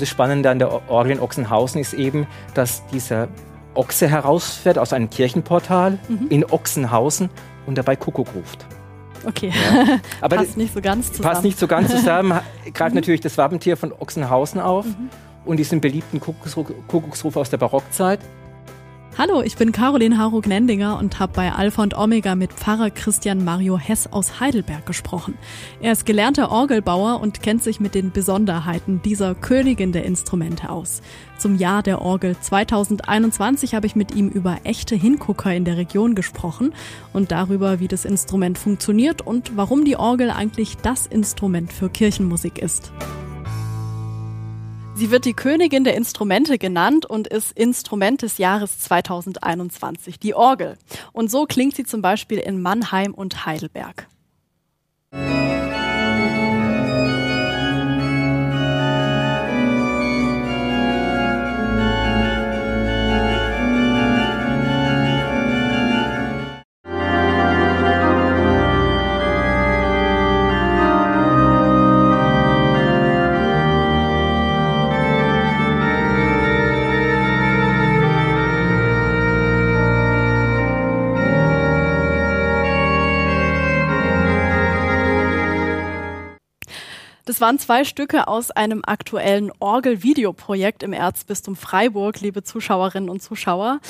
Und das Spannende an der Orgel in Ochsenhausen ist eben, dass dieser Ochse herausfährt aus einem Kirchenportal mhm. in Ochsenhausen und dabei Kuckuck ruft. Okay, ja. aber passt nicht so ganz zusammen. Passt nicht so ganz zusammen, greift mhm. natürlich das Wappentier von Ochsenhausen auf mhm. und diesen beliebten Kuckucksruf aus der Barockzeit. Hallo, ich bin Caroline Harug-Nendinger und habe bei Alpha und Omega mit Pfarrer Christian Mario Hess aus Heidelberg gesprochen. Er ist gelernter Orgelbauer und kennt sich mit den Besonderheiten dieser Königin der Instrumente aus. Zum Jahr der Orgel 2021 habe ich mit ihm über echte Hingucker in der Region gesprochen und darüber, wie das Instrument funktioniert und warum die Orgel eigentlich das Instrument für Kirchenmusik ist. Sie wird die Königin der Instrumente genannt und ist Instrument des Jahres 2021, die Orgel. Und so klingt sie zum Beispiel in Mannheim und Heidelberg. Das waren zwei Stücke aus einem aktuellen Orgel-Videoprojekt im Erzbistum Freiburg, liebe Zuschauerinnen und Zuschauer.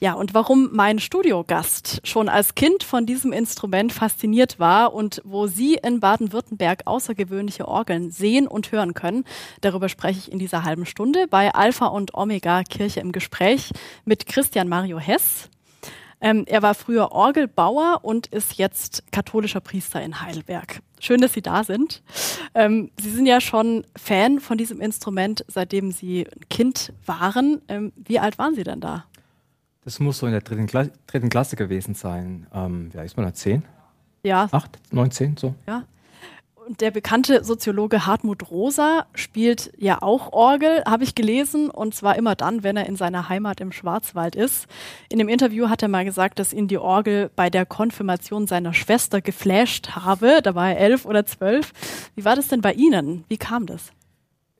Ja, und warum mein Studiogast schon als Kind von diesem Instrument fasziniert war und wo Sie in Baden-Württemberg außergewöhnliche Orgeln sehen und hören können, darüber spreche ich in dieser halben Stunde bei Alpha und Omega Kirche im Gespräch mit Christian Mario Hess. Ähm, er war früher Orgelbauer und ist jetzt katholischer Priester in Heidelberg. Schön, dass Sie da sind. Ähm, Sie sind ja schon Fan von diesem Instrument, seitdem Sie ein Kind waren. Ähm, wie alt waren Sie denn da? Das muss so in der dritten, Kla dritten Klasse gewesen sein. Ähm, ja, ist man da? Zehn? Ja. Acht, neun, zehn, so. Ja der bekannte Soziologe Hartmut Rosa spielt ja auch Orgel, habe ich gelesen, und zwar immer dann, wenn er in seiner Heimat im Schwarzwald ist. In dem Interview hat er mal gesagt, dass ihn die Orgel bei der Konfirmation seiner Schwester geflasht habe. Da war er elf oder zwölf. Wie war das denn bei Ihnen? Wie kam das?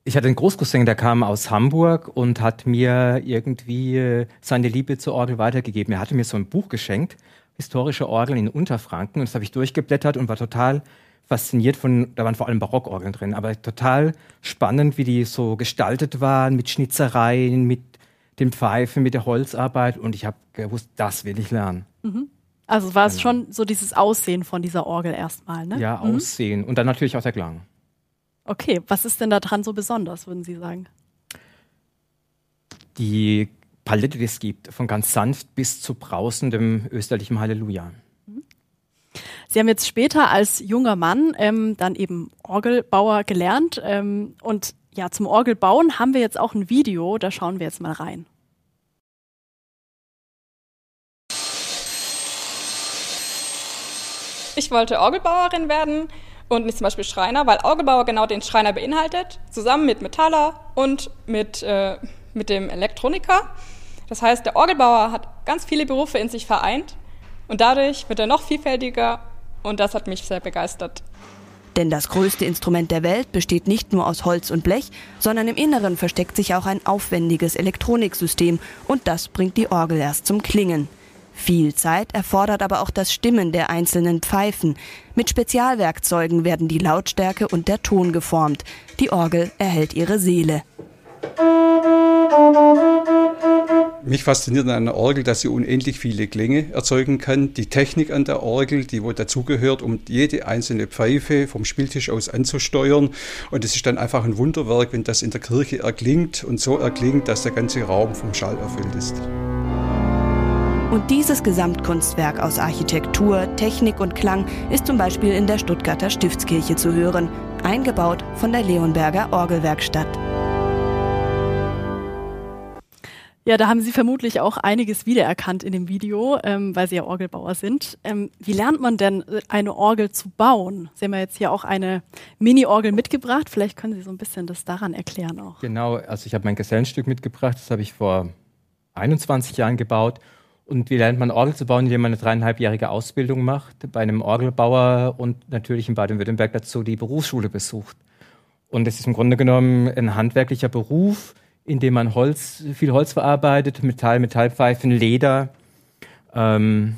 Ich hatte einen Großcousin, der kam aus Hamburg und hat mir irgendwie äh, seine Liebe zur Orgel weitergegeben. Er hatte mir so ein Buch geschenkt, historische Orgeln in Unterfranken, und das habe ich durchgeblättert und war total fasziniert von, da waren vor allem Barockorgeln drin, aber total spannend, wie die so gestaltet waren, mit Schnitzereien, mit den Pfeifen, mit der Holzarbeit und ich habe gewusst, das will ich lernen. Mhm. Also war es genau. schon so dieses Aussehen von dieser Orgel erstmal, ne? Ja, mhm. Aussehen und dann natürlich auch der Klang. Okay, was ist denn da dran so besonders, würden Sie sagen? Die Palette, die es gibt, von ganz sanft bis zu brausendem österlichem Halleluja. Sie haben jetzt später als junger Mann ähm, dann eben Orgelbauer gelernt ähm, und ja, zum Orgelbauen haben wir jetzt auch ein Video, da schauen wir jetzt mal rein. Ich wollte Orgelbauerin werden und nicht zum Beispiel Schreiner, weil Orgelbauer genau den Schreiner beinhaltet, zusammen mit Metaller und mit, äh, mit dem Elektroniker. Das heißt, der Orgelbauer hat ganz viele Berufe in sich vereint und dadurch wird er noch vielfältiger und das hat mich sehr begeistert. Denn das größte Instrument der Welt besteht nicht nur aus Holz und Blech, sondern im Inneren versteckt sich auch ein aufwendiges Elektroniksystem und das bringt die Orgel erst zum Klingen. Viel Zeit erfordert aber auch das Stimmen der einzelnen Pfeifen. Mit Spezialwerkzeugen werden die Lautstärke und der Ton geformt. Die Orgel erhält ihre Seele. Mich fasziniert an einer Orgel, dass sie unendlich viele Klänge erzeugen kann. Die Technik an der Orgel, die wohl dazugehört, um jede einzelne Pfeife vom Spieltisch aus anzusteuern. Und es ist dann einfach ein Wunderwerk, wenn das in der Kirche erklingt und so erklingt, dass der ganze Raum vom Schall erfüllt ist. Und dieses Gesamtkunstwerk aus Architektur, Technik und Klang ist zum Beispiel in der Stuttgarter Stiftskirche zu hören, eingebaut von der Leonberger Orgelwerkstatt. Ja, da haben Sie vermutlich auch einiges wiedererkannt in dem Video, ähm, weil Sie ja Orgelbauer sind. Ähm, wie lernt man denn äh, eine Orgel zu bauen? Sie haben ja jetzt hier auch eine Mini-Orgel mitgebracht. Vielleicht können Sie so ein bisschen das daran erklären auch. Genau, also ich habe mein Gesellenstück mitgebracht. Das habe ich vor 21 Jahren gebaut. Und wie lernt man Orgel zu bauen, indem man eine dreieinhalbjährige Ausbildung macht bei einem Orgelbauer und natürlich in Baden-Württemberg dazu die Berufsschule besucht. Und es ist im Grunde genommen ein handwerklicher Beruf, in dem man Holz, viel Holz verarbeitet, Metall, Metallpfeifen, Leder, ähm,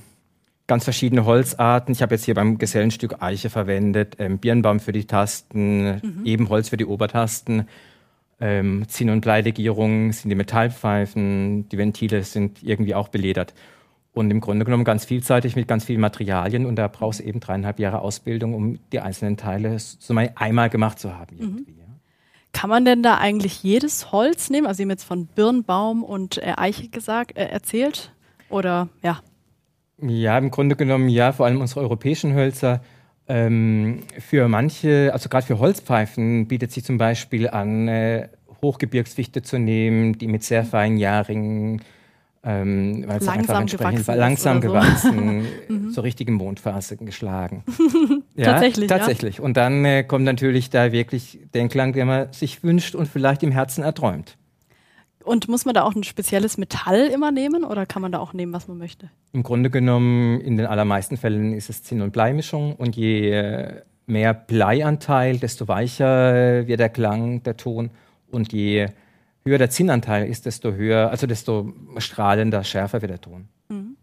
ganz verschiedene Holzarten. Ich habe jetzt hier beim Gesellenstück Eiche verwendet, ähm, Birnbaum für die Tasten, mhm. Ebenholz für die Obertasten, ähm, Zinn- und Bleilegierungen sind die Metallpfeifen, die Ventile sind irgendwie auch beledert. Und im Grunde genommen ganz vielseitig mit ganz vielen Materialien und da brauchst du eben dreieinhalb Jahre Ausbildung, um die einzelnen Teile so mal einmal gemacht zu haben. Mhm. Kann man denn da eigentlich jedes Holz nehmen? Also Sie haben jetzt von Birnbaum und äh, Eiche gesagt, äh, erzählt? Oder ja? Ja, im Grunde genommen ja, vor allem unsere europäischen Hölzer. Ähm, für manche, also gerade für Holzpfeifen, bietet sich zum Beispiel an, äh, Hochgebirgsfichte zu nehmen, die mit sehr feinen Jahrringen ähm, weil es einfach entsprechend war langsam gewachsen, mhm. zur richtigen Mondphase geschlagen. ja, tatsächlich. Tatsächlich. Ja. Und dann äh, kommt natürlich da wirklich den Klang, den man sich wünscht und vielleicht im Herzen erträumt. Und muss man da auch ein spezielles Metall immer nehmen oder kann man da auch nehmen, was man möchte? Im Grunde genommen, in den allermeisten Fällen ist es Zinn- und Bleimischung und je äh, mehr Bleianteil, desto weicher wird der Klang, der Ton und je höher der Zinnanteil ist, desto höher, also desto strahlender, schärfer wird der Ton. Mhm.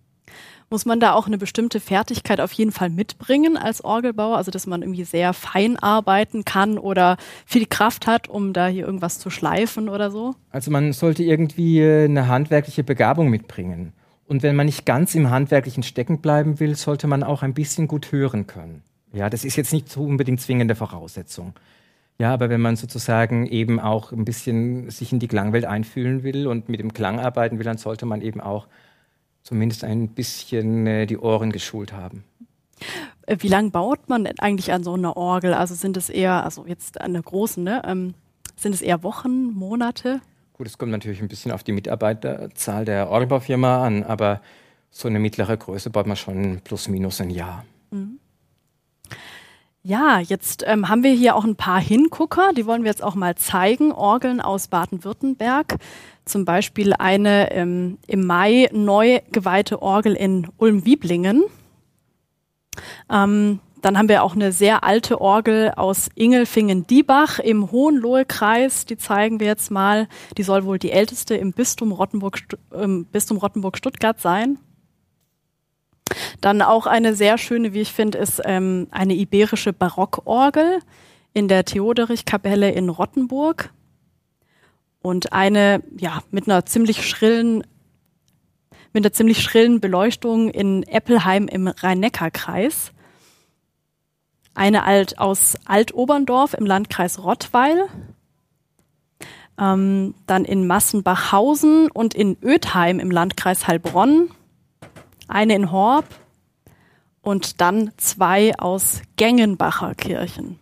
Muss man da auch eine bestimmte Fertigkeit auf jeden Fall mitbringen als Orgelbauer? Also, dass man irgendwie sehr fein arbeiten kann oder viel Kraft hat, um da hier irgendwas zu schleifen oder so? Also, man sollte irgendwie eine handwerkliche Begabung mitbringen. Und wenn man nicht ganz im Handwerklichen stecken bleiben will, sollte man auch ein bisschen gut hören können. Ja, das ist jetzt nicht so unbedingt zwingende Voraussetzung. Ja, aber wenn man sozusagen eben auch ein bisschen sich in die Klangwelt einfühlen will und mit dem Klang arbeiten will, dann sollte man eben auch zumindest ein bisschen äh, die Ohren geschult haben. Äh, wie lange baut man eigentlich an so einer Orgel? Also sind es eher, also jetzt an der großen, ne? Ähm, sind es eher Wochen, Monate? Gut, es kommt natürlich ein bisschen auf die Mitarbeiterzahl der Orgelbaufirma an, aber so eine mittlere Größe baut man schon plus minus ein Jahr. Mhm. Ja, jetzt ähm, haben wir hier auch ein paar Hingucker, die wollen wir jetzt auch mal zeigen. Orgeln aus Baden-Württemberg. Zum Beispiel eine ähm, im Mai neu geweihte Orgel in Ulm-Wieblingen. Ähm, dann haben wir auch eine sehr alte Orgel aus Ingelfingen-Diebach im Hohenlohe-Kreis. Die zeigen wir jetzt mal. Die soll wohl die älteste im Bistum Rottenburg-Stuttgart Rottenburg sein. Dann auch eine sehr schöne, wie ich finde, ist ähm, eine iberische Barockorgel in der Theoderich-Kapelle in Rottenburg. Und eine, ja, mit einer ziemlich schrillen, mit einer ziemlich schrillen Beleuchtung in Eppelheim im Rhein-Neckar-Kreis. Eine alt aus Altoberndorf im Landkreis Rottweil. Ähm, dann in Massenbachhausen und in Ötheim im Landkreis Heilbronn eine in Horb und dann zwei aus Gengenbacher Kirchen.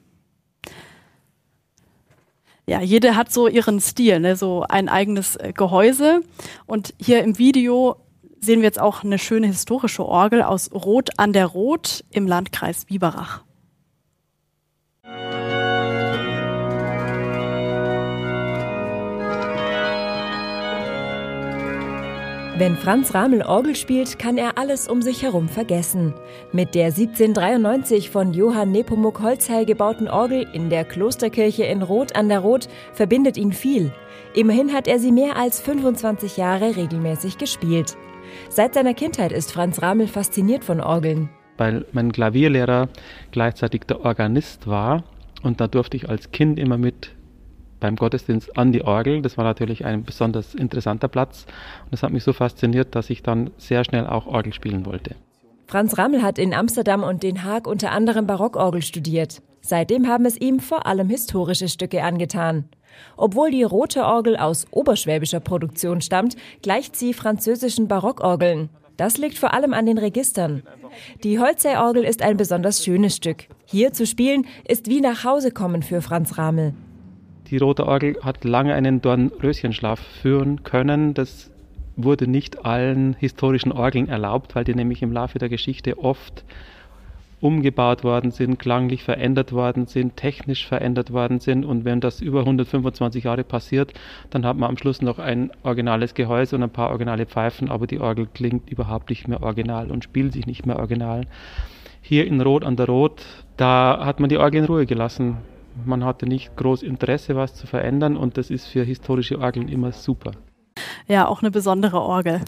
Ja, jede hat so ihren Stil, ne? so ein eigenes äh, Gehäuse. Und hier im Video sehen wir jetzt auch eine schöne historische Orgel aus Rot an der Rot im Landkreis Biberach. Wenn Franz Ramel Orgel spielt, kann er alles um sich herum vergessen. Mit der 1793 von Johann Nepomuk Holzheil gebauten Orgel in der Klosterkirche in Roth an der Roth verbindet ihn viel. Immerhin hat er sie mehr als 25 Jahre regelmäßig gespielt. Seit seiner Kindheit ist Franz Ramel fasziniert von Orgeln. Weil mein Klavierlehrer gleichzeitig der Organist war und da durfte ich als Kind immer mit beim Gottesdienst an die Orgel. Das war natürlich ein besonders interessanter Platz und das hat mich so fasziniert, dass ich dann sehr schnell auch Orgel spielen wollte. Franz Rammel hat in Amsterdam und Den Haag unter anderem Barockorgel studiert. Seitdem haben es ihm vor allem historische Stücke angetan. Obwohl die rote Orgel aus oberschwäbischer Produktion stammt, gleicht sie französischen Barockorgeln. Das liegt vor allem an den Registern. Die Holzei-Orgel ist ein besonders schönes Stück. Hier zu spielen ist wie nach Hause kommen für Franz Ramel. Die Rote Orgel hat lange einen Dornröschenschlaf führen können. Das wurde nicht allen historischen Orgeln erlaubt, weil die nämlich im Laufe der Geschichte oft umgebaut worden sind, klanglich verändert worden sind, technisch verändert worden sind. Und wenn das über 125 Jahre passiert, dann hat man am Schluss noch ein originales Gehäuse und ein paar originale Pfeifen, aber die Orgel klingt überhaupt nicht mehr original und spielt sich nicht mehr original. Hier in Rot an der Rot, da hat man die Orgel in Ruhe gelassen Man hatte nicht groß Interesse, was zu verändern und das ist für historische Orgeln immer super. Ja, auch eine besondere Orgel.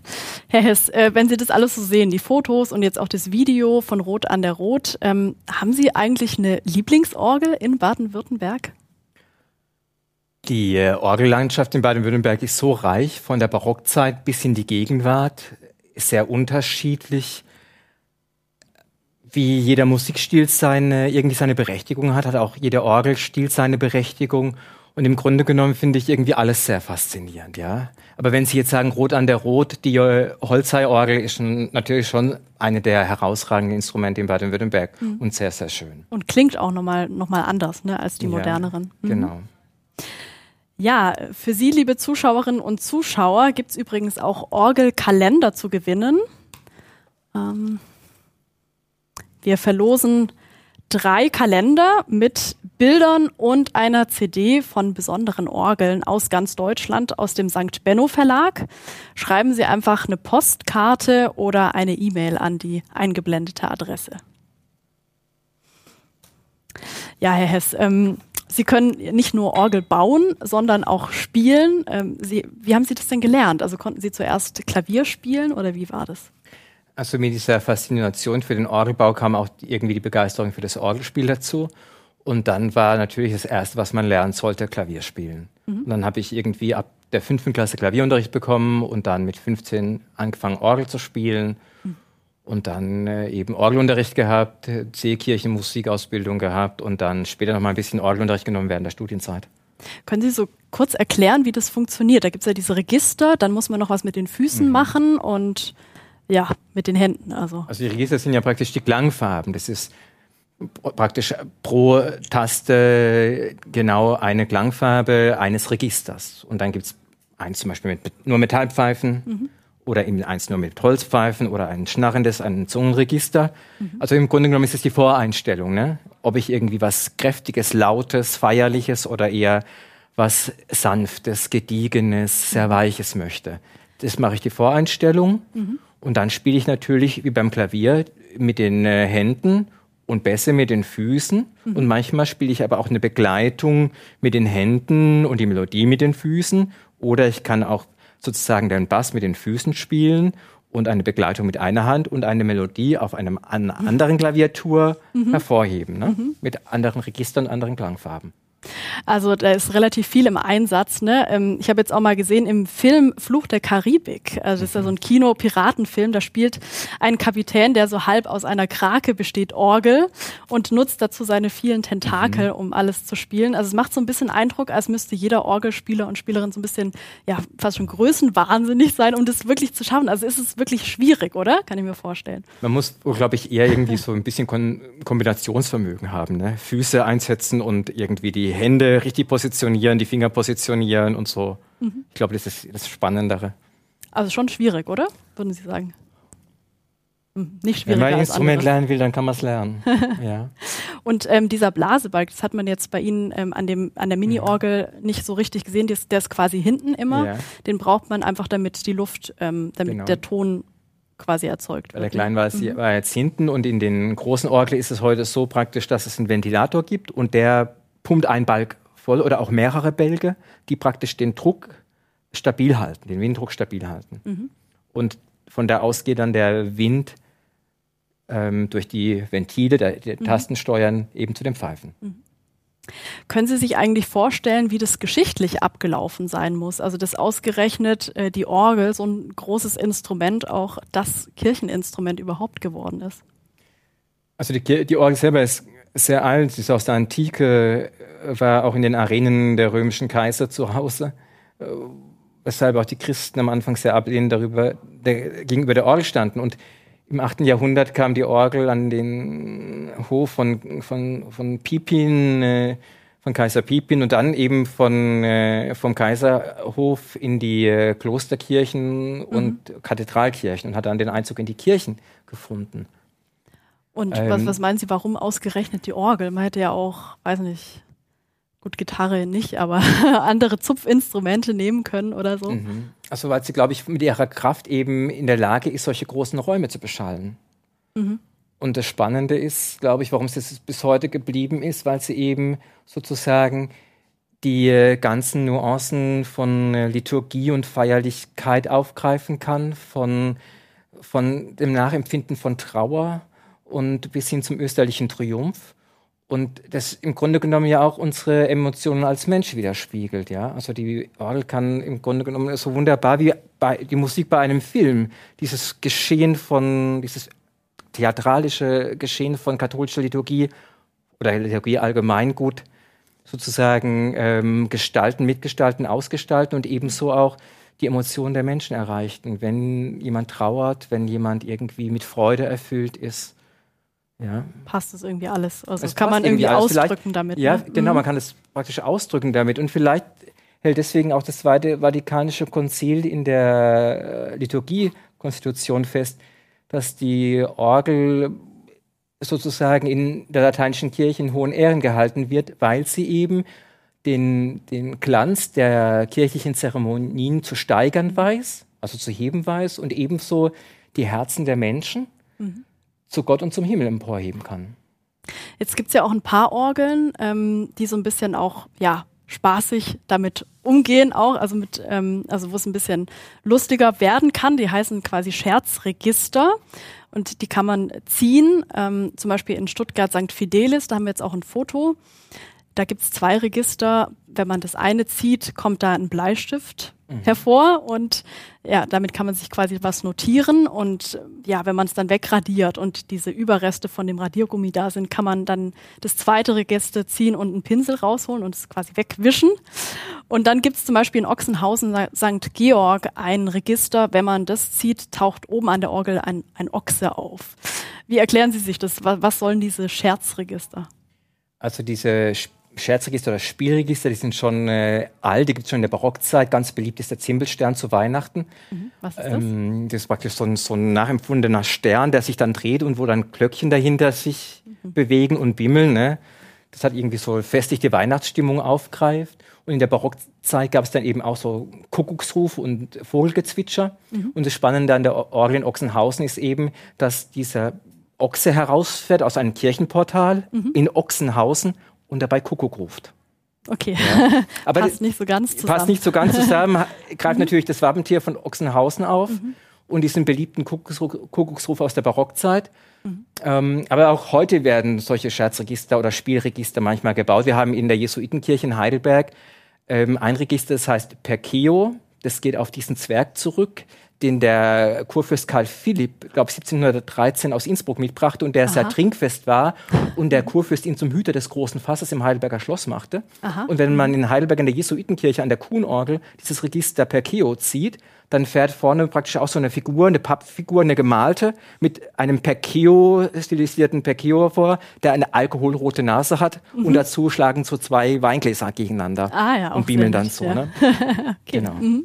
Herr Hess, äh, wenn Sie das alles so sehen, die Fotos und jetzt auch das Video von Rot an der Rot, ähm, haben Sie eigentlich eine Lieblingsorgel in Baden-Württemberg? Die äh, Orgellandschaft in Baden-Württemberg ist so reich, von der Barockzeit bis in die Gegenwart, sehr unterschiedlich. Wie jeder Musikstil seine, irgendwie seine Berechtigung hat, hat auch jeder Orgelstil seine Berechtigung. Und im Grunde genommen finde ich irgendwie alles sehr faszinierend, ja. Aber wenn Sie jetzt sagen, Rot an der Rot, die äh, Holzei-Orgel ist schon, natürlich schon eine der herausragenden Instrumente in Baden-Württemberg mhm. und sehr, sehr schön. Und klingt auch nochmal noch mal anders, ne, als die ja, moderneren. Mhm. Genau. Ja, für Sie, liebe Zuschauerinnen und Zuschauer, gibt es übrigens auch Orgelkalender zu gewinnen. Ähm, wir verlosen drei Kalender mit Bildern und einer CD von besonderen Orgeln aus ganz Deutschland aus dem St. Benno Verlag. Schreiben Sie einfach eine Postkarte oder eine E-Mail an die eingeblendete Adresse. Ja, Herr Hess, ähm, Sie können nicht nur Orgel bauen, sondern auch spielen. Ähm, Sie, wie haben Sie das denn gelernt? Also konnten Sie zuerst Klavier spielen oder wie war das? Also mit dieser Faszination für den Orgelbau kam auch irgendwie die Begeisterung für das Orgelspiel dazu. Und dann war natürlich das Erste, was man lernen sollte, Klavier spielen. Mhm. Und dann habe ich irgendwie ab der fünften Klasse Klavierunterricht bekommen und dann mit 15 angefangen, Orgel zu spielen. Mhm. Und dann äh, eben Orgelunterricht gehabt, C-Kirchen Musikausbildung gehabt und dann später noch mal ein bisschen Orgelunterricht genommen während der Studienzeit. Können Sie so kurz erklären, wie das funktioniert? Da gibt es ja diese Register, dann muss man noch was mit den Füßen mhm. machen und ja, mit den Händen. Also. also die Register sind ja praktisch die Klangfarben. Das ist praktisch pro Taste genau eine Klangfarbe eines Registers. Und dann gibt es eins zum Beispiel mit nur Metallpfeifen mhm. oder eben eins nur mit Holzpfeifen oder ein schnarrendes, ein Zungenregister. Mhm. Also im Grunde genommen ist es die Voreinstellung, ne? ob ich irgendwie was Kräftiges, Lautes, Feierliches oder eher was Sanftes, Gediegenes, sehr Weiches möchte. Das mache ich die Voreinstellung. Mhm. Und dann spiele ich natürlich wie beim Klavier mit den äh, Händen und Bässe mit den Füßen. Mhm. Und manchmal spiele ich aber auch eine Begleitung mit den Händen und die Melodie mit den Füßen. Oder ich kann auch sozusagen den Bass mit den Füßen spielen und eine Begleitung mit einer Hand und eine Melodie auf einem, einer anderen Klaviatur mhm. hervorheben. Ne? Mhm. Mit anderen Registern, anderen Klangfarben. Also da ist relativ viel im Einsatz. Ne? Ähm, ich habe jetzt auch mal gesehen im Film Fluch der Karibik, also das ist ja so ein Kino-Piratenfilm, da spielt ein Kapitän, der so halb aus einer Krake besteht, Orgel und nutzt dazu seine vielen Tentakel, mhm. um alles zu spielen. Also es macht so ein bisschen Eindruck, als müsste jeder Orgelspieler und Spielerin so ein bisschen, ja, fast schon größenwahnsinnig sein, um das wirklich zu schaffen. Also ist es wirklich schwierig, oder? Kann ich mir vorstellen. Man muss, glaube ich, eher irgendwie so ein bisschen Kon Kombinationsvermögen haben. Ne? Füße einsetzen und irgendwie die Hände richtig positionieren, die Finger positionieren und so. Mhm. Ich glaube, das ist das Spannendere. Also schon schwierig, oder? Würden Sie sagen? Hm, nicht schwierig. Wenn man ein Instrument lernen will, dann kann man es lernen. ja. Und ähm, dieser Blasebalg, das hat man jetzt bei Ihnen ähm, an, dem, an der Mini-Orgel mhm. nicht so richtig gesehen. Der ist, der ist quasi hinten immer. Ja. Den braucht man einfach, damit die Luft, ähm, damit genau. der Ton quasi erzeugt wird. Bei der kleinen war es mhm. war jetzt hinten und in den großen Orgeln ist es heute so praktisch, dass es einen Ventilator gibt und der pumpt ein Balg voll oder auch mehrere Bälge, die praktisch den Druck stabil halten, den Winddruck stabil halten. Mhm. Und von da aus geht dann der Wind ähm, durch die Ventile der, der mhm. Tasten steuern eben zu den Pfeifen. Mhm. Können Sie sich eigentlich vorstellen, wie das geschichtlich abgelaufen sein muss? Also, dass ausgerechnet äh, die Orgel, so ein großes Instrument, auch das Kircheninstrument überhaupt geworden ist? Also, die, die Orgel selber ist sehr alt, ist aus der Antike, war auch in den Arenen der römischen Kaiser zu Hause, äh, weshalb auch die Christen am Anfang sehr ablehnend darüber, der, gegenüber der Orgel standen. Und im 8. Jahrhundert kam die Orgel an den Hof von, von, von Pipin, äh, von Kaiser Pipin und dann eben von, äh, vom Kaiserhof in die äh, Klosterkirchen mhm. und Kathedralkirchen und hat dann den Einzug in die Kirchen gefunden. Und ähm, was, was meinen Sie, warum ausgerechnet die Orgel? Man hätte ja auch, weiß nicht, gut, Gitarre nicht, aber andere Zupfinstrumente nehmen können oder so. Mhm. Also weil sie, glaube ich, mit ihrer Kraft eben in der Lage ist, solche großen Räume zu beschallen. Mhm. Und das Spannende ist, glaube ich, warum es bis heute geblieben ist, weil sie eben sozusagen die äh, ganzen Nuancen von äh, Liturgie und Feierlichkeit aufgreifen kann, von, von dem Nachempfinden von Trauer und bis hin zum österlichen Triumph. Und das im Grunde genommen ja auch unsere Emotionen als Mensch widerspiegelt, ja. Also die Orgel kann im Grunde genommen so wunderbar wie bei, die Musik bei einem Film, dieses Geschehen von, dieses theatralische Geschehen von katholischer Liturgie oder Liturgie allgemein gut sozusagen ähm, gestalten, mitgestalten, ausgestalten und ebenso auch die Emotionen der Menschen erreichen. Wenn jemand trauert, wenn jemand irgendwie mit Freude erfüllt ist, ja. Passt das irgendwie alles? Also das kann man irgendwie ausdrücken damit. Ja, ne? genau, mhm. man kann das praktisch ausdrücken damit. Und vielleicht hält deswegen auch das Zweite Vatikanische Konzil in der äh, Liturgiekonstitution fest, dass die Orgel sozusagen in der lateinischen Kirche in hohen Ehren gehalten wird, weil sie eben den, den Glanz der kirchlichen Zeremonien zu steigern weiß, also zu heben weiß und ebenso die Herzen der Menschen mhm. Zu Gott und zum Himmel emporheben kann. Jetzt gibt es ja auch ein paar Orgeln, ähm, die so ein bisschen auch, ja, spaßig damit umgehen auch, also mit, ähm, also wo es ein bisschen lustiger werden kann. Die heißen quasi Scherzregister und die kann man ziehen. Ähm, zum Beispiel in Stuttgart St. Fidelis, da haben wir jetzt auch ein Foto. Da gibt es zwei Register. Wenn man das eine zieht, kommt da ein Bleistift mhm. hervor und ja, damit kann man sich quasi was notieren und ja, wenn man es dann wegradiert und diese Überreste von dem Radiergummi da sind, kann man dann das zweite Register ziehen und einen Pinsel rausholen und es quasi wegwischen. Und dann gibt es zum Beispiel in Ochsenhausen St. Georg ein Register, wenn man das zieht, taucht oben an der Orgel ein, ein Ochse auf. Wie erklären Sie sich das? Was, was sollen diese Scherzregister? Also diese Scherzregister oder Spielregister, die sind schon äh, alt, die gibt es schon in der Barockzeit. Ganz beliebt ist der Zimbelstern zu Weihnachten. Mhm. Was ist das? Ähm, das ist praktisch so ein, so ein nachempfundener Stern, der sich dann dreht und wo dann Glöckchen dahinter sich mhm. bewegen und bimmeln. Ne? Das hat irgendwie so festlich die Weihnachtsstimmung aufgreift. Und in der Barockzeit gab es dann eben auch so Kuckucksruf und Vogelgezwitscher. Mhm. Und das Spannende an der Orgel in Ochsenhausen ist eben, dass dieser Ochse herausfährt aus einem Kirchenportal mhm. in Ochsenhausen und dabei Kuckuck ruft. Okay, ja. aber passt nicht so ganz zusammen. Passt nicht so ganz zusammen, greift mhm. natürlich das Wappentier von Ochsenhausen auf mhm. und diesen beliebten Kuckucksruf aus der Barockzeit. Mhm. Ähm, aber auch heute werden solche Scherzregister oder Spielregister manchmal gebaut. Wir haben in der Jesuitenkirche in Heidelberg ähm, ein Register, das heißt Perkeo. Das geht auf diesen Zwerg zurück, den der Kurfürst Karl Philipp, glaube 1713 aus Innsbruck mitbrachte und der Aha. sehr trinkfest war und der Kurfürst ihn zum Hüter des großen Fasses im Heidelberger Schloss machte. Aha. Und wenn man in Heidelberg in der Jesuitenkirche an der Kuhnorgel dieses Register Perkeo zieht, dann fährt vorne praktisch auch so eine Figur, eine Pappfigur, eine gemalte, mit einem Perkeo, stilisierten Perkeo vor, der eine alkoholrote Nase hat mhm. und dazu schlagen so zwei Weingläser gegeneinander ah, ja, und beamen dann so. Ja. Ne? okay. Genau. Mhm.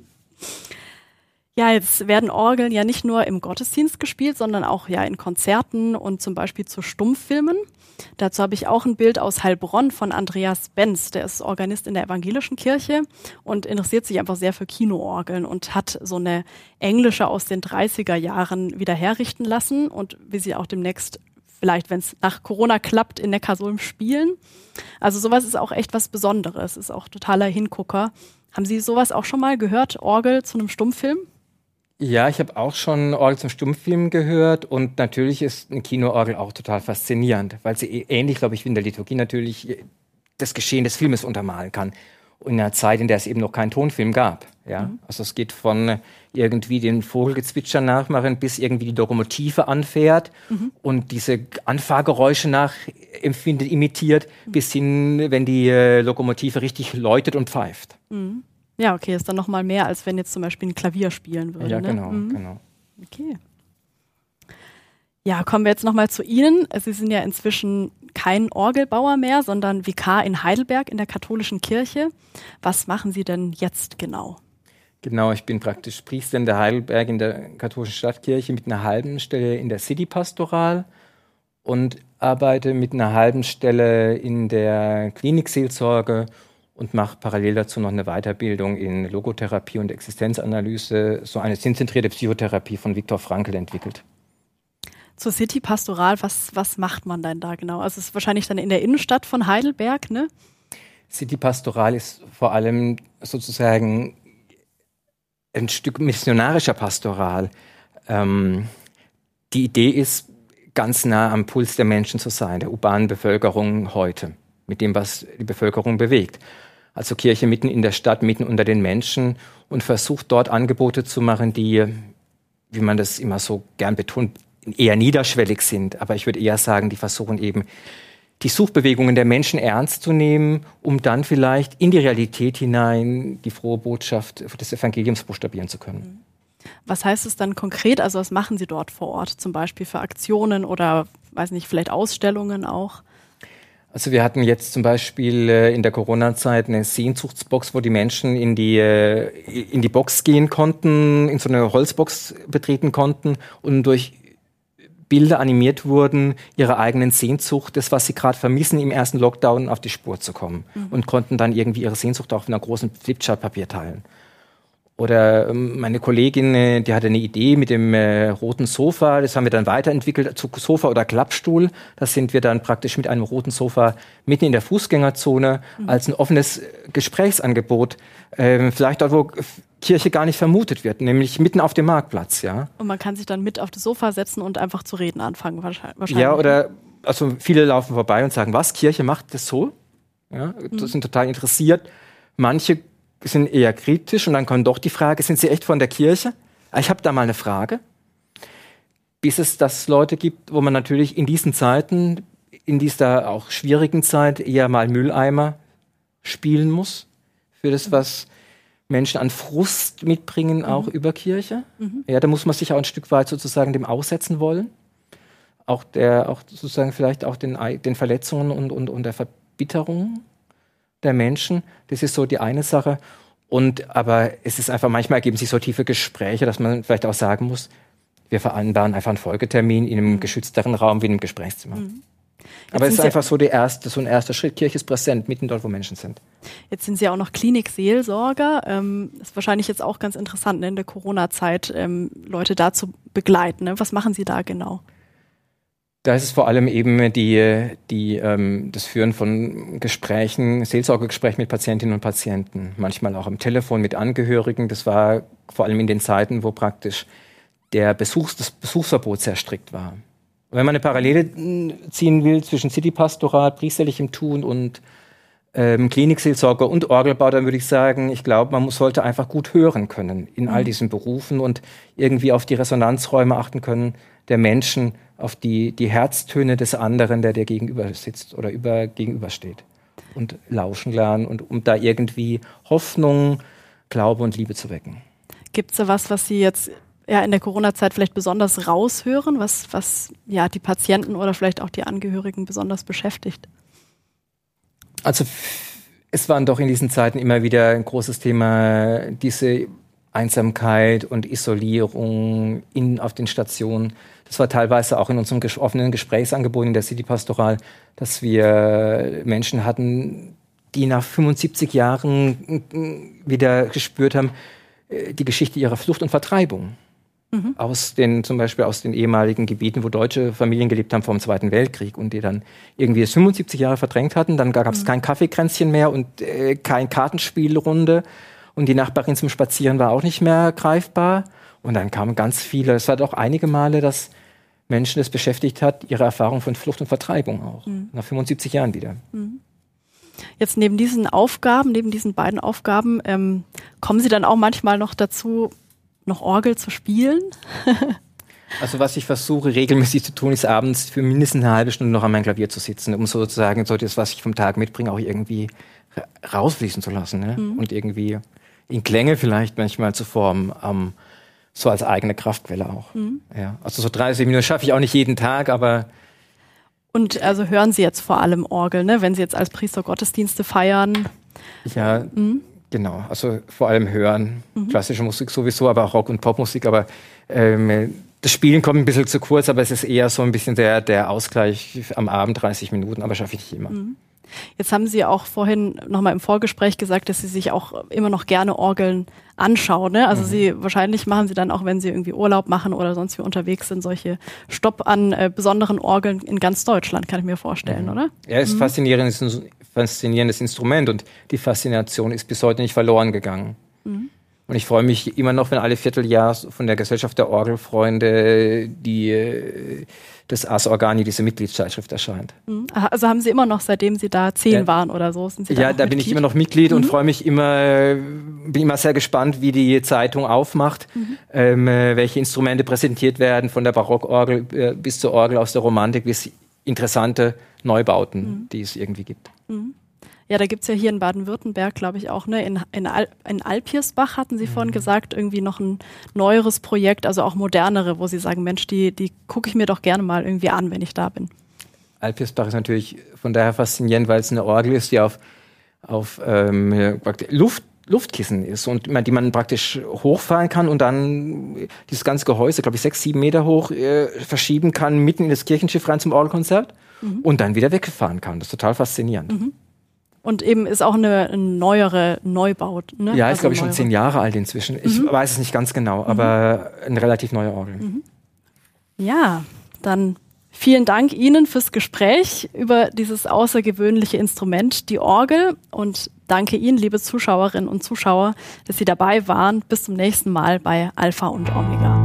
Ja, jetzt werden Orgeln ja nicht nur im Gottesdienst gespielt, sondern auch ja in Konzerten und zum Beispiel zu Stummfilmen. Dazu habe ich auch ein Bild aus Heilbronn von Andreas Benz. Der ist Organist in der evangelischen Kirche und interessiert sich einfach sehr für Kinoorgeln und hat so eine englische aus den 30er Jahren wieder herrichten lassen und wie sie auch demnächst vielleicht, wenn es nach Corona klappt, in Neckarsulm spielen. Also sowas ist auch echt was Besonderes, ist auch totaler Hingucker. Haben Sie sowas auch schon mal gehört, Orgel zu einem Stummfilm? Ja, ich habe auch schon Orgel zum Stummfilm gehört und natürlich ist ein Kinoorgel auch total faszinierend, weil sie ähnlich, glaube ich, wie in der Liturgie natürlich das Geschehen des Filmes untermalen kann. in einer Zeit, in der es eben noch keinen Tonfilm gab. Ja? Mhm. Also es geht von irgendwie den Vogelgezwitscher nachmachen, bis irgendwie die Lokomotive anfährt mhm. und diese Anfahrgeräusche nachempfindet, imitiert, mhm. bis hin, wenn die äh, Lokomotive richtig läutet und pfeift. Ja, okay, ist dann nochmal mehr, als wenn jetzt zum Beispiel ein Klavier spielen würde. Ja, ne? genau, mhm. genau. Okay. Ja, kommen wir jetzt nochmal zu Ihnen. Sie sind ja inzwischen kein Orgelbauer mehr, sondern Vikar in Heidelberg in der katholischen Kirche. Was machen Sie denn jetzt genau? Genau, ich bin praktisch Priester in der Heidelberg in der katholischen Stadtkirche mit einer halben Stelle in der City-Pastoral und arbeite mit einer halben Stelle in der Klinikseelsorge und mache parallel dazu noch eine Weiterbildung in Logotherapie und Existenzanalyse, so eine sinnzentrierte Psychotherapie von Viktor Frankl entwickelt. Zur City Pastoral, was, was macht man denn da genau? Also es ist wahrscheinlich dann in der Innenstadt von Heidelberg, ne? City Pastoral ist vor allem sozusagen ein Stück missionarischer Pastoral. Ähm, die Idee ist, ganz nah am Puls der Menschen zu sein, der urbanen Bevölkerung heute, mit dem, was die Bevölkerung bewegt. Also Kirche mitten in der Stadt, mitten unter den Menschen und versucht dort Angebote zu machen, die, wie man das immer so gern betont, eher niederschwellig sind. Aber ich würde eher sagen, die versuchen eben die Suchbewegungen der Menschen ernst zu nehmen, um dann vielleicht in die Realität hinein die frohe Botschaft des Evangeliums buchstabieren zu können. Was heißt es dann konkret? Also was machen Sie dort vor Ort, zum Beispiel für Aktionen oder, weiß nicht, vielleicht Ausstellungen auch? Also wir hatten jetzt zum Beispiel äh, in der Corona-Zeit eine Sehnsuchtsbox, wo die Menschen in die, äh, in die Box gehen konnten, in so eine Holzbox betreten konnten und durch Bilder animiert wurden, ihrer eigenen Sehnsucht, das, was sie gerade vermissen, im ersten Lockdown auf die Spur zu kommen mhm. und konnten dann irgendwie ihre Sehnsucht auch auf einer großen Flipchart-Papier teilen. Oder ähm, meine Kollegin, äh, die hatte eine Idee mit dem äh, roten Sofa, das haben wir dann weiterentwickelt zu Sofa oder Klappstuhl. Da sind wir dann praktisch mit einem roten Sofa mitten in der Fußgängerzone mhm. als ein offenes Gesprächsangebot, äh, vielleicht dort, wo Kirche gar nicht vermutet wird, nämlich mitten auf dem Marktplatz, ja. Und man kann sich dann mit auf das Sofa setzen und einfach zu reden anfangen, wahrscheinlich. Ja, oder also viele laufen vorbei und sagen, was, Kirche macht das so? Ja, mhm. sind total interessiert. Manche sind eher kritisch und dann kommt doch die Frage, sind Sie echt von der Kirche? Ah, ich habe da mal eine Frage. Bis es das Leute gibt, wo man natürlich in diesen Zeiten, in dieser auch schwierigen Zeit eher mal Mülleimer spielen muss für das, was Menschen an Frust mitbringen, mhm. auch über Kirche. Mhm. Ja, da muss man sich auch ein Stück weit sozusagen dem aussetzen wollen. Auch der, auch sozusagen vielleicht auch den, den Verletzungen und, und, und der Verbitterung der Menschen. Das ist so die eine Sache. Und aber es ist einfach, manchmal ergeben sich so tiefe Gespräche, dass man vielleicht auch sagen muss, wir vereinbaren einfach einen Folgetermin in einem mhm. geschützteren Raum wie in einem Gesprächszimmer. Mhm. aber es ist einfach so, der erste, so ein erster Schritt. Kirche ist präsent, mitten dort, wo Menschen sind. Jetzt sind Sie auch noch Klinikseelsorger. Ähm, ist wahrscheinlich jetzt auch ganz interessant, ne, in der Corona-Zeit ähm, Leute da zu begleiten. Ne? Was machen Sie da genau? Da ist es vor allem eben die, die, ähm, das Führen von Gesprächen, Seelsorgegesprächen mit Patientinnen und Patienten, manchmal auch am Telefon mit Angehörigen. Das war vor allem in den Zeiten, wo praktisch der Besuchs, das Besuchsverbot sehr strikt war. Wenn man eine Parallele hm, ziehen will zwischen Citypastorat, priesterlichem Tun und ähm, Klinikseelsorger und Orgelbau, dann würde ich sagen, ich glaube, man muss, sollte einfach gut hören können in all mhm. diesen Berufen und irgendwie auf die Resonanzräume achten können der Menschen auf die, die Herztöne des anderen, der dir gegenüber sitzt oder über, gegenübersteht. Und lauschen lernen und um da irgendwie Hoffnung, Glaube und Liebe zu wecken. Gibt es da was, was Sie jetzt ja, in der Corona-Zeit vielleicht besonders raushören, was, was ja, die Patienten oder vielleicht auch die Angehörigen besonders beschäftigt? Also es waren doch in diesen Zeiten immer wieder ein großes Thema, diese Einsamkeit und Isolierung in, auf den Stationen. Das war teilweise auch in unserem offenen Gesprächsangebot in der City Pastoral, dass wir Menschen hatten, die nach 75 Jahren wieder gespürt haben, äh, die Geschichte ihrer Flucht und Vertreibung. Mhm. Aus den, zum Beispiel aus den ehemaligen Gebieten, wo deutsche Familien gelebt haben vom Zweiten Weltkrieg und die dann irgendwie 75 Jahre verdrängt hatten. Dann gab es mhm. kein Kaffeekränzchen mehr und äh, kein Kartenspielrunde und die Nachbarin zum Spazieren war auch nicht mehr greifbar. Und dann kamen ganz viele, es war doch einige Male, dass Menschen es beschäftigt hat, ihre Erfahrung von Flucht und Vertreibung auch. Mhm. Nach 75 Jahren wieder. Mhm. Jetzt neben diesen Aufgaben, neben diesen beiden Aufgaben, ähm, kommen Sie dann auch manchmal noch dazu, noch Orgel zu spielen? also was ich versuche regelmäßig zu tun, ist abends für mindestens eine halbe Stunde noch an meinem Klavier zu sitzen, um sozusagen so das, was ich vom Tag mitbringe, auch irgendwie rausfließen zu lassen ne? Mhm. und irgendwie in Klänge vielleicht manchmal zu formen. Ähm, so als eigene Kraftquelle auch. Mhm. Ja, also so 30 Minuten schaffe ich auch nicht jeden Tag, aber und also hören Sie jetzt vor allem Orgel, ne? wenn Sie jetzt als Priester Gottesdienste feiern? Ja, mhm. genau. Also vor allem hören. Mhm. Klassische Musik sowieso, aber auch Rock- und Popmusik. Aber ähm, das Spielen kommt ein bisschen zu kurz, aber es ist eher so ein bisschen der, der Ausgleich am Abend, 30 Minuten, aber schaffe ich nicht immer. Mhm. Jetzt haben Sie auch vorhin nochmal im Vorgespräch gesagt, dass Sie sich auch immer noch gerne Orgeln anschauen. Ne? Also mhm. Sie wahrscheinlich machen Sie dann auch, wenn Sie irgendwie Urlaub machen oder sonst wie unterwegs sind, solche Stopp an äh, besonderen Orgeln in ganz Deutschland, kann ich mir vorstellen, mhm. oder? Ja, es ist mhm. faszinierendes, faszinierendes Instrument und die Faszination ist bis heute nicht verloren gegangen. Mhm. Und ich freue mich immer noch, wenn alle Vierteljahr von der Gesellschaft der Orgelfreunde die äh, das Ars Organi, diese Mitgliedszeitschrift erscheint. Mhm. Also haben Sie immer noch, seitdem Sie da zehn ja. waren oder so, sind Sie da Ja, da Mitglied? bin ich immer noch Mitglied mhm. und freue mich immer, bin immer sehr gespannt, wie die Zeitung aufmacht, mhm. ähm, äh, welche Instrumente präsentiert werden, von der Barockorgel äh, bis zur Orgel aus der Romantik bis interessante Neubauten, mhm. die es irgendwie gibt. Mhm. Ja, da gibt's ja hier in Baden-Württemberg, glaube ich, auch, ne? In, in, Al in Alpiersbach hatten Sie mhm. vorhin gesagt, irgendwie noch ein neueres Projekt, also auch modernere, wo Sie sagen, Mensch, die, die gucke ich mir doch gerne mal irgendwie an, wenn ich da bin. Alpiersbach ist natürlich von daher faszinierend, weil es eine Orgel ist, die auf, auf ähm, Luft Luftkissen ist und die man praktisch hochfahren kann und dann dieses ganze Gehäuse, glaube ich, sechs, sieben Meter hoch äh, verschieben kann, mitten in das Kirchenschiff rein zum Orgelkonzert mhm. und dann wieder wegfahren kann. Das ist total faszinierend. Mhm. Und eben ist auch eine, eine neuere Neubau. Ne? Ja, ist also glaube ich schon zehn Jahre alt inzwischen. Ich mhm. weiß es nicht ganz genau, aber mhm. eine relativ neue Orgel. Mhm. Ja, dann vielen Dank Ihnen fürs Gespräch über dieses außergewöhnliche Instrument, die Orgel. Und danke Ihnen, liebe Zuschauerinnen und Zuschauer, dass Sie dabei waren. Bis zum nächsten Mal bei Alpha und Omega.